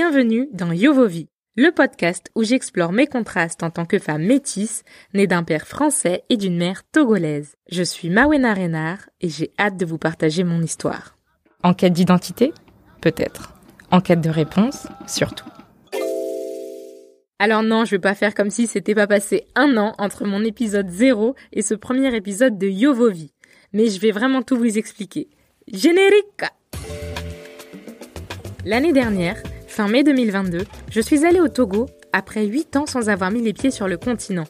Bienvenue dans Yovovi, le podcast où j'explore mes contrastes en tant que femme métisse, née d'un père français et d'une mère togolaise. Je suis Mawena Renard et j'ai hâte de vous partager mon histoire. En quête d'identité Peut-être. En quête de réponse Surtout. Alors non, je vais pas faire comme si c'était pas passé un an entre mon épisode 0 et ce premier épisode de Yovovi. Mais je vais vraiment tout vous expliquer. Générique L'année dernière, fin mai 2022, je suis allée au Togo après 8 ans sans avoir mis les pieds sur le continent.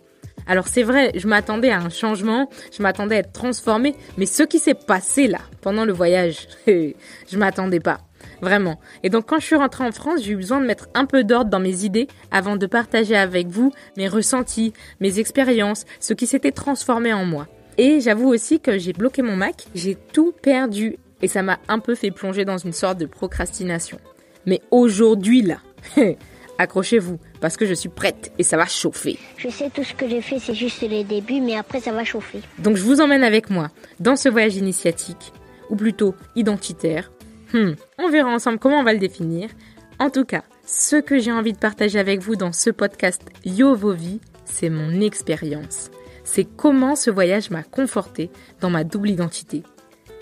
Alors c'est vrai, je m'attendais à un changement, je m'attendais à être transformée, mais ce qui s'est passé là, pendant le voyage, je m'attendais pas. Vraiment. Et donc quand je suis rentrée en France, j'ai eu besoin de mettre un peu d'ordre dans mes idées avant de partager avec vous mes ressentis, mes expériences, ce qui s'était transformé en moi. Et j'avoue aussi que j'ai bloqué mon Mac, j'ai tout perdu et ça m'a un peu fait plonger dans une sorte de procrastination. Mais aujourd'hui là, accrochez-vous parce que je suis prête et ça va chauffer. Je sais tout ce que j'ai fait, c'est juste les débuts, mais après ça va chauffer. Donc je vous emmène avec moi dans ce voyage initiatique, ou plutôt identitaire. Hmm, on verra ensemble comment on va le définir. En tout cas, ce que j'ai envie de partager avec vous dans ce podcast Yo Vie, c'est mon expérience. C'est comment ce voyage m'a conforté dans ma double identité.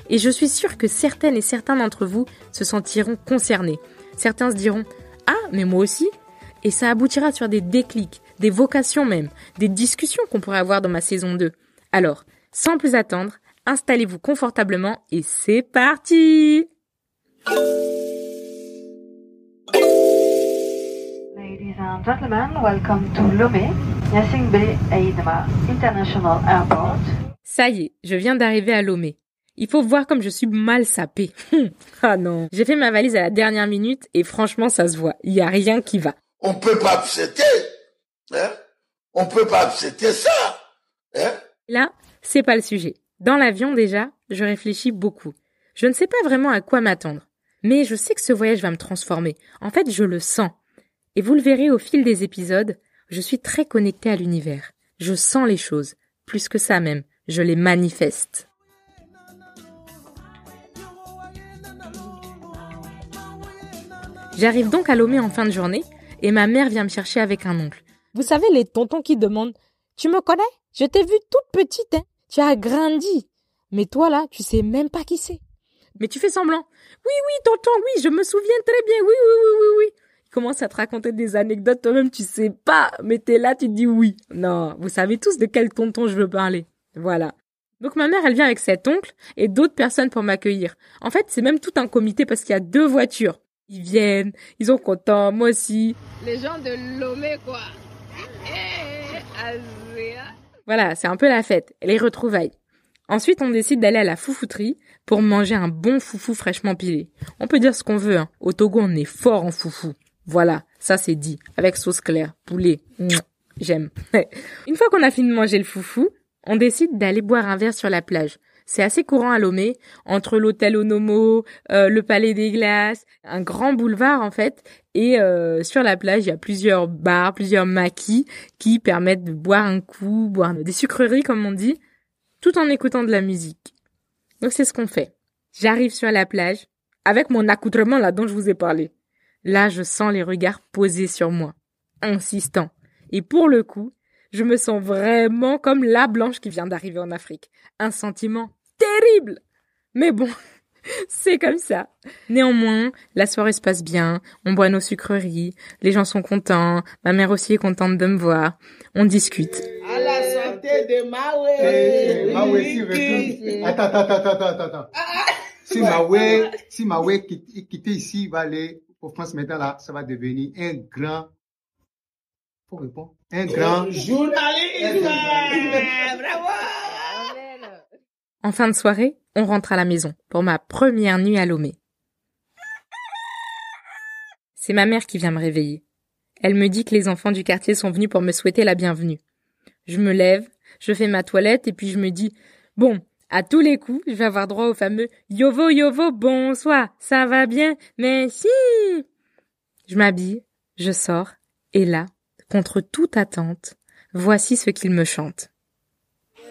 Et je suis sûre que certaines et certains d'entre vous se sentiront concernés. Certains se diront Ah, mais moi aussi Et ça aboutira sur des déclics, des vocations même, des discussions qu'on pourrait avoir dans ma saison 2. Alors, sans plus attendre, installez-vous confortablement et c'est parti Ladies and gentlemen, welcome to Lomé, Yassing Bay Aidma International Airport. Ça y est, je viens d'arriver à Lomé. Il faut voir comme je suis mal sapée. ah non. J'ai fait ma valise à la dernière minute et franchement, ça se voit. Il y a rien qui va. On peut pas accepter. Hein? On peut pas accepter ça. Hein? Là, c'est pas le sujet. Dans l'avion, déjà, je réfléchis beaucoup. Je ne sais pas vraiment à quoi m'attendre. Mais je sais que ce voyage va me transformer. En fait, je le sens. Et vous le verrez au fil des épisodes, je suis très connectée à l'univers. Je sens les choses. Plus que ça même, je les manifeste. J'arrive donc à Lomé en fin de journée et ma mère vient me chercher avec un oncle. Vous savez, les tontons qui demandent Tu me connais? Je t'ai vue toute petite, hein Tu as grandi. Mais toi là, tu sais même pas qui c'est. Mais tu fais semblant. Oui, oui, tonton, oui, je me souviens très bien. Oui, oui, oui, oui, oui. Il commence à te raconter des anecdotes, toi-même tu sais pas, mais t'es là, tu te dis oui. Non, vous savez tous de quel tonton je veux parler. Voilà. Donc ma mère, elle vient avec cet oncle et d'autres personnes pour m'accueillir. En fait, c'est même tout un comité parce qu'il y a deux voitures. Ils viennent, ils sont contents, moi aussi. Les gens de Lomé, quoi. Eh. Voilà, c'est un peu la fête, les retrouvailles. Ensuite, on décide d'aller à la foufouterie pour manger un bon foufou fraîchement pilé. On peut dire ce qu'on veut, hein. Au Togo, on est fort en foufou. Voilà, ça c'est dit. Avec sauce claire, poulet. J'aime. Une fois qu'on a fini de manger le foufou, on décide d'aller boire un verre sur la plage. C'est assez courant à Lomé, entre l'hôtel Onomo, euh, le palais des glaces, un grand boulevard en fait, et euh, sur la plage il y a plusieurs bars, plusieurs maquis qui permettent de boire un coup, boire des sucreries comme on dit, tout en écoutant de la musique. Donc c'est ce qu'on fait. J'arrive sur la plage avec mon accoutrement là dont je vous ai parlé. Là je sens les regards posés sur moi, insistants. Et pour le coup, je me sens vraiment comme la blanche qui vient d'arriver en Afrique. Un sentiment terrible. Mais bon, c'est comme ça. Néanmoins, la soirée se passe bien, on boit nos sucreries, les gens sont contents, ma mère aussi est contente de me voir, on discute. À la santé de Mawe. Mawe, si retourne. Attends, attends, attends, attends, attends. Si Mawe, si Mawe quitte, quitte ici, il va aller au France maintenant là, ça va devenir un grand. Faut répondre. Un grand. Journaliste. Bravo. En fin de soirée, on rentre à la maison pour ma première nuit à Lomé. C'est ma mère qui vient me réveiller. Elle me dit que les enfants du quartier sont venus pour me souhaiter la bienvenue. Je me lève, je fais ma toilette et puis je me dis, bon, à tous les coups, je vais avoir droit au fameux Yovo Yovo bonsoir, ça va bien, mais si. Je m'habille, je sors, et là, contre toute attente, voici ce qu'il me chante.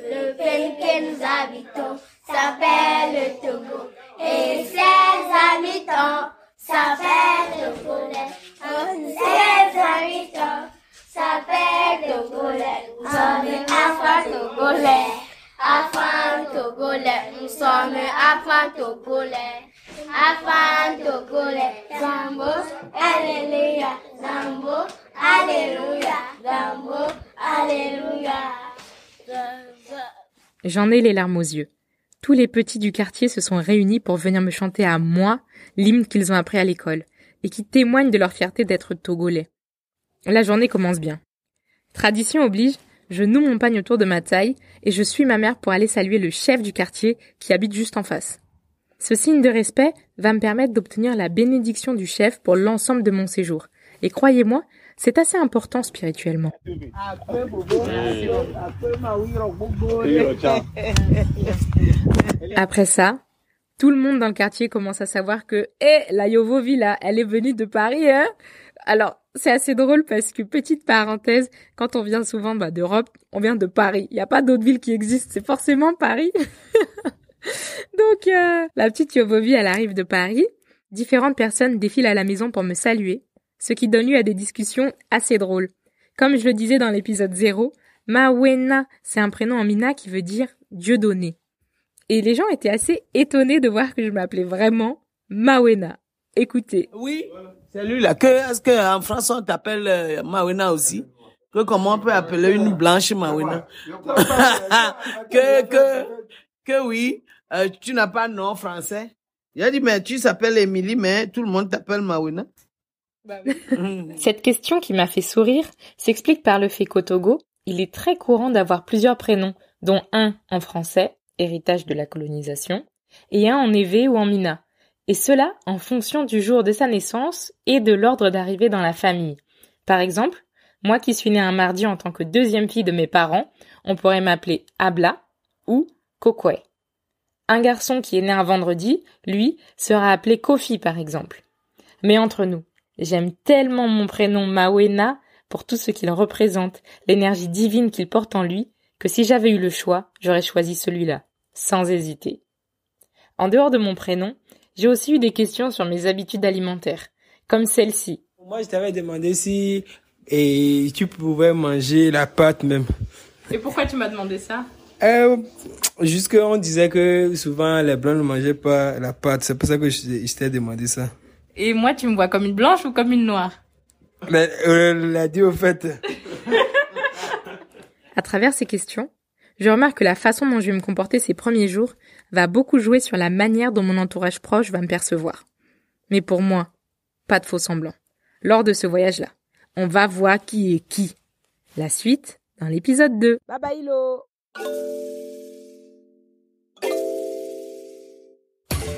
Le pays que nous habitons s'appelle le Togo et ses habitants s'appellent le Golais. Ses habitants s'appellent le Nous sommes afro togolais, afro togolais. Nous sommes afro togolais. J'en ai les larmes aux yeux. Tous les petits du quartier se sont réunis pour venir me chanter à moi l'hymne qu'ils ont appris à l'école et qui témoigne de leur fierté d'être togolais. La journée commence bien. Tradition oblige, je noue mon pagne autour de ma taille et je suis ma mère pour aller saluer le chef du quartier qui habite juste en face. Ce signe de respect va me permettre d'obtenir la bénédiction du chef pour l'ensemble de mon séjour. Et croyez-moi, c'est assez important spirituellement. Après ça, tout le monde dans le quartier commence à savoir que, hé, la Yovovi là, elle est venue de Paris, hein? Alors, c'est assez drôle parce que, petite parenthèse, quand on vient souvent bah, d'Europe, on vient de Paris. Il n'y a pas d'autre ville qui existe, c'est forcément Paris. Donc, euh, la petite Yovovi, elle arrive de Paris. Différentes personnes défilent à la maison pour me saluer, ce qui donne lieu à des discussions assez drôles. Comme je le disais dans l'épisode 0, Mawena, c'est un prénom en mina qui veut dire Dieu donné. Et les gens étaient assez étonnés de voir que je m'appelais vraiment Mawena. Écoutez. Oui, c'est lui là. Que, est-ce qu'en France on t'appelle euh, Mawena aussi? Que comment on peut appeler une blanche Mawena? Que, que, que oui, euh, tu n'as pas de nom français? Il a dit, mais tu s'appelles Émilie, mais tout le monde t'appelle Mawena. Cette question qui m'a fait sourire s'explique par le fait qu'au Togo, il est très courant d'avoir plusieurs prénoms, dont un en français, héritage de la colonisation, et un en évé ou en mina, et cela en fonction du jour de sa naissance et de l'ordre d'arrivée dans la famille. Par exemple, moi qui suis née un mardi en tant que deuxième fille de mes parents, on pourrait m'appeler Abla ou Kokwe. Un garçon qui est né un vendredi, lui, sera appelé Kofi par exemple. Mais entre nous, j'aime tellement mon prénom Mawena pour tout ce qu'il représente, l'énergie divine qu'il porte en lui, que si j'avais eu le choix, j'aurais choisi celui-là, sans hésiter. En dehors de mon prénom, j'ai aussi eu des questions sur mes habitudes alimentaires, comme celle-ci. Moi, je t'avais demandé si et tu pouvais manger la pâte même. Et pourquoi tu m'as demandé ça? Euh, Jusque on disait que souvent les blancs ne mangeaient pas la pâte, c'est pour ça que je, je t'ai demandé ça. Et moi, tu me vois comme une blanche ou comme une noire? Mais euh, l'a dit au fait. À travers ces questions, je remarque que la façon dont je vais me comporter ces premiers jours va beaucoup jouer sur la manière dont mon entourage proche va me percevoir. Mais pour moi, pas de faux semblant. Lors de ce voyage-là, on va voir qui est qui. La suite dans l'épisode 2. Bye bye, Ilo.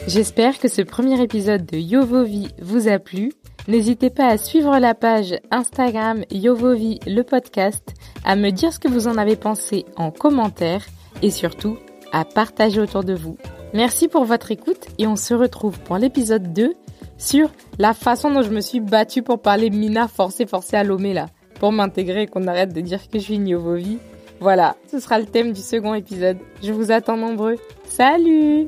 J'espère que ce premier épisode de Yovovi vous a plu. N'hésitez pas à suivre la page Instagram Yovovi le podcast, à me dire ce que vous en avez pensé en commentaire et surtout à partager autour de vous. Merci pour votre écoute et on se retrouve pour l'épisode 2 sur la façon dont je me suis battue pour parler Mina forcé forcé à Lomé pour m'intégrer et qu'on arrête de dire que je suis une Yovovi. Voilà, ce sera le thème du second épisode. Je vous attends nombreux. Salut